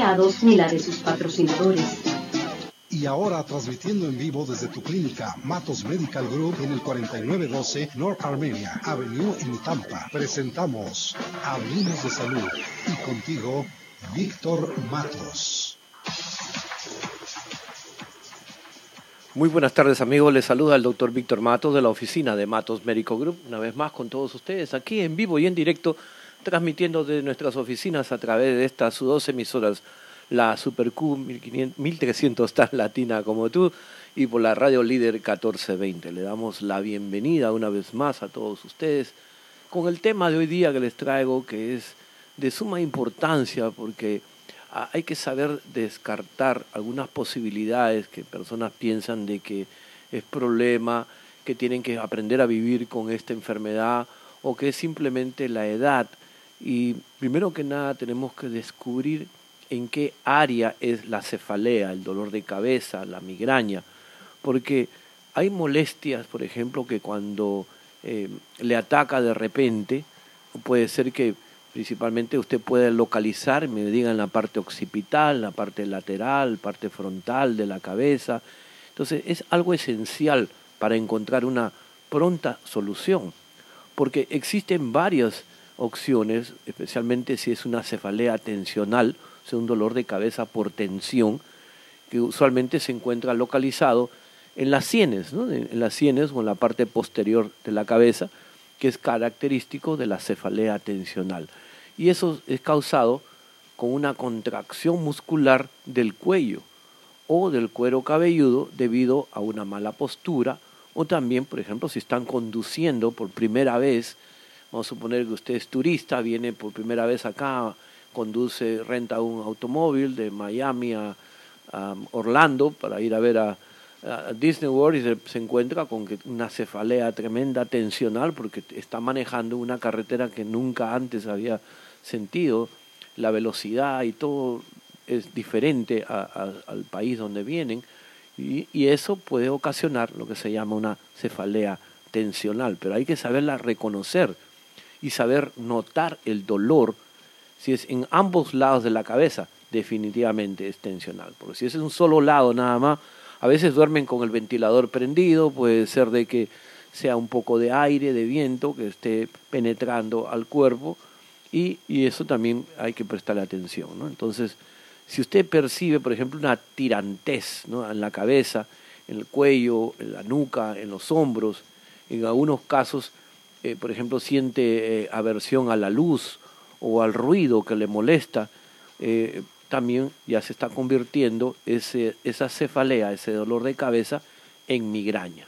empleados ni la de sus patrocinadores. Y ahora transmitiendo en vivo desde tu clínica Matos Medical Group en el 4912 North Armenia Avenue en Tampa. Presentamos Hablemos de Salud y contigo Víctor Matos. Muy buenas tardes amigos, les saluda el doctor Víctor Matos de la oficina de Matos Medical Group, una vez más con todos ustedes aquí en vivo y en directo, transmitiendo de nuestras oficinas a través de estas dos emisoras la Super Q 1300 tan latina como tú y por la radio líder 1420. Le damos la bienvenida una vez más a todos ustedes con el tema de hoy día que les traigo que es de suma importancia porque ah, hay que saber descartar algunas posibilidades que personas piensan de que es problema, que tienen que aprender a vivir con esta enfermedad o que es simplemente la edad. Y primero que nada tenemos que descubrir en qué área es la cefalea, el dolor de cabeza, la migraña, porque hay molestias, por ejemplo, que cuando eh, le ataca de repente, puede ser que principalmente usted puede localizar, me diga en la parte occipital, la parte lateral, parte frontal de la cabeza. Entonces es algo esencial para encontrar una pronta solución, porque existen varias opciones, especialmente si es una cefalea tensional, un dolor de cabeza por tensión, que usualmente se encuentra localizado en las sienes, en las sienes o en la parte posterior de la cabeza, que es característico de la cefalea tensional. Y eso es causado con una contracción muscular del cuello o del cuero cabelludo debido a una mala postura o también, por ejemplo, si están conduciendo por primera vez, vamos a suponer que usted es turista, viene por primera vez acá conduce, renta un automóvil de Miami a, Orlando para ir a ver a, Disney World y se, encuentra con una cefalea tremenda, tensional, porque está manejando una carretera que nunca antes había sentido, la velocidad y todo es diferente al país donde vienen, y, y eso puede ocasionar lo que se llama una cefalea tensional, pero hay que saberla reconocer y saber notar el dolor si es en ambos lados de la cabeza, definitivamente es tensional. Porque si es en un solo lado nada más, a veces duermen con el ventilador prendido, puede ser de que sea un poco de aire, de viento que esté penetrando al cuerpo y, y eso también hay que prestarle atención. Entonces, si usted percibe, por ejemplo, una tirantez ¿no? en la cabeza, en el cuello, en la nuca, en los hombros, en algunos casos, eh, por ejemplo, siente eh, aversión a la luz o al ruido que le molesta, eh, también ya se está convirtiendo ese, esa cefalea, ese dolor de cabeza, en migraña.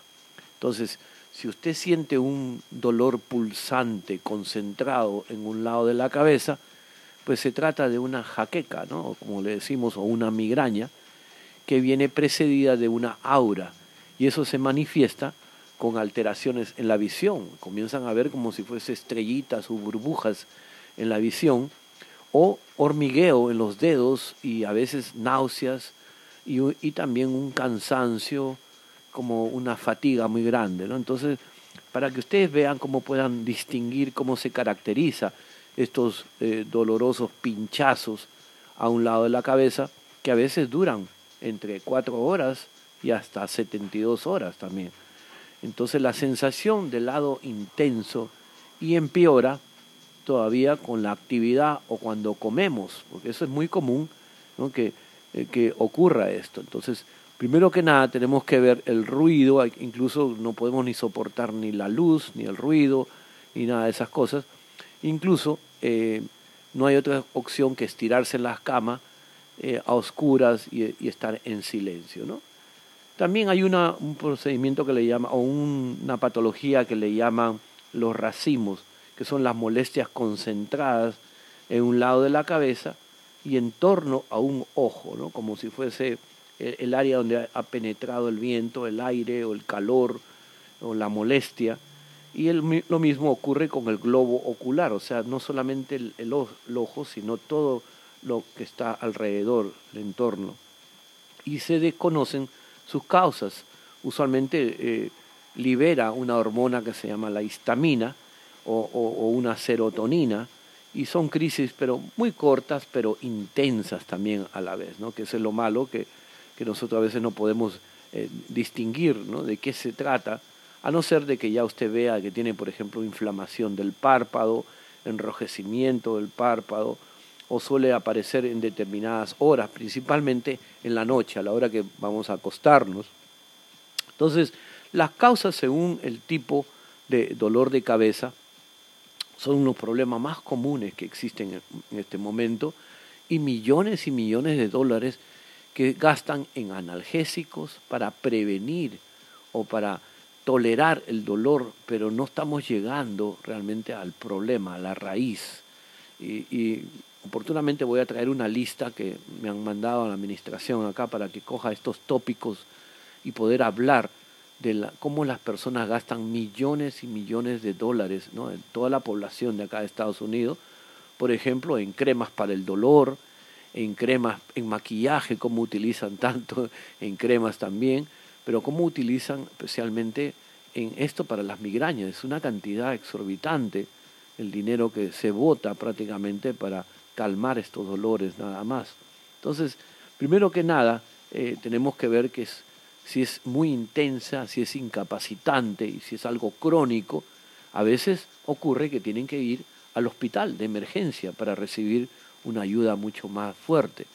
Entonces, si usted siente un dolor pulsante, concentrado en un lado de la cabeza, pues se trata de una jaqueca, ¿no? como le decimos, o una migraña, que viene precedida de una aura. Y eso se manifiesta con alteraciones en la visión. Comienzan a ver como si fuese estrellitas o burbujas en la visión, o hormigueo en los dedos y a veces náuseas y, también un cansancio, como una fatiga muy grande. ¿no? Entonces, para que ustedes vean cómo puedan distinguir cómo se caracteriza estos eh, dolorosos pinchazos a un lado de la cabeza, que a veces duran entre cuatro horas y hasta 72 horas también. Entonces la sensación del lado intenso y empeora todavía con la actividad o cuando comemos, porque eso es muy común que, eh, que ocurra esto. Entonces, primero que nada tenemos que ver el ruido, incluso no podemos ni soportar ni la luz, ni el ruido, ni nada de esas cosas. Incluso eh, no hay otra opción que estirarse en las camas eh, a oscuras y, estar en silencio. ¿no? También hay una, un procedimiento que le llama, o una patología que le llaman los racimos, que son las molestias concentradas en un lado de la cabeza y en torno a un ojo, ¿no? como si fuese el área donde ha penetrado el viento, el aire o el calor o la molestia. Y lo mismo ocurre con el globo ocular, o sea, no solamente el, ojo, sino todo lo que está alrededor, el entorno. Y se desconocen sus causas. Usualmente eh, libera una hormona que se llama la histamina, o, una serotonina y son crisis pero muy cortas pero intensas también a la vez, ¿no? que es lo malo que, que nosotros a veces no podemos eh, distinguir ¿no? de qué se trata, a no ser de que ya usted vea que tiene, por ejemplo, inflamación del párpado, enrojecimiento del párpado, o suele aparecer en determinadas horas, principalmente en la noche, a la hora que vamos a acostarnos. Entonces, las causas según el tipo de dolor de cabeza son unos problemas más comunes que existen en este momento y millones y millones de dólares que gastan en analgésicos para prevenir o para tolerar el dolor, pero no estamos llegando realmente al problema, a la raíz. Y, oportunamente voy a traer una lista que me han mandado a la administración acá para que coja estos tópicos y poder hablar de la, cómo las personas gastan millones y millones de dólares ¿no? en toda la población de acá de Estados Unidos, por ejemplo, en cremas para el dolor, en cremas, en maquillaje, cómo utilizan tanto, en cremas también, pero cómo utilizan especialmente en esto para las migrañas. Es una cantidad exorbitante el dinero que se vota prácticamente para calmar estos dolores nada más. Entonces, primero que nada, eh, tenemos que ver que es, si es muy intensa, si es incapacitante y si es algo crónico, a veces ocurre que tienen que ir al hospital de emergencia para recibir una ayuda mucho más fuerte.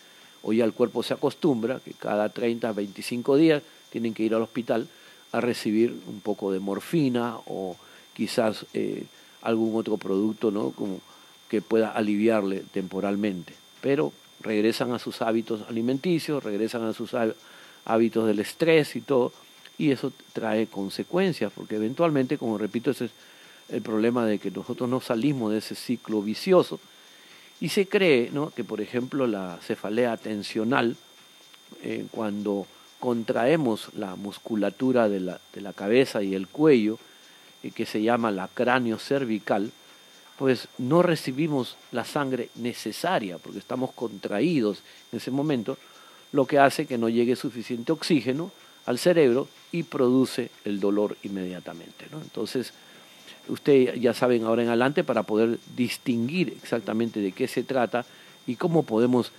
Hoy el cuerpo se acostumbra que cada 30, 25 días tienen que ir al hospital a recibir un poco de morfina o quizás eh, algún otro producto ¿no? Como que pueda aliviarle temporalmente. Pero regresan a sus hábitos alimenticios, regresan a sus hábitos del estrés y todo, y eso trae consecuencias, porque eventualmente, como repito, ese es el problema de que nosotros no salimos de ese ciclo vicioso y se cree ¿no? que, por ejemplo, la cefalea tensional, eh, cuando contraemos la musculatura de la, de la cabeza y el cuello, eh, que se llama la cráneo cervical, pues no recibimos la sangre necesaria, porque estamos contraídos en ese momento, lo que hace que no llegue suficiente oxígeno al cerebro y produce el dolor inmediatamente. ¿no? Entonces, Ustedes ya saben ahora en adelante para poder distinguir exactamente de qué se trata y cómo podemos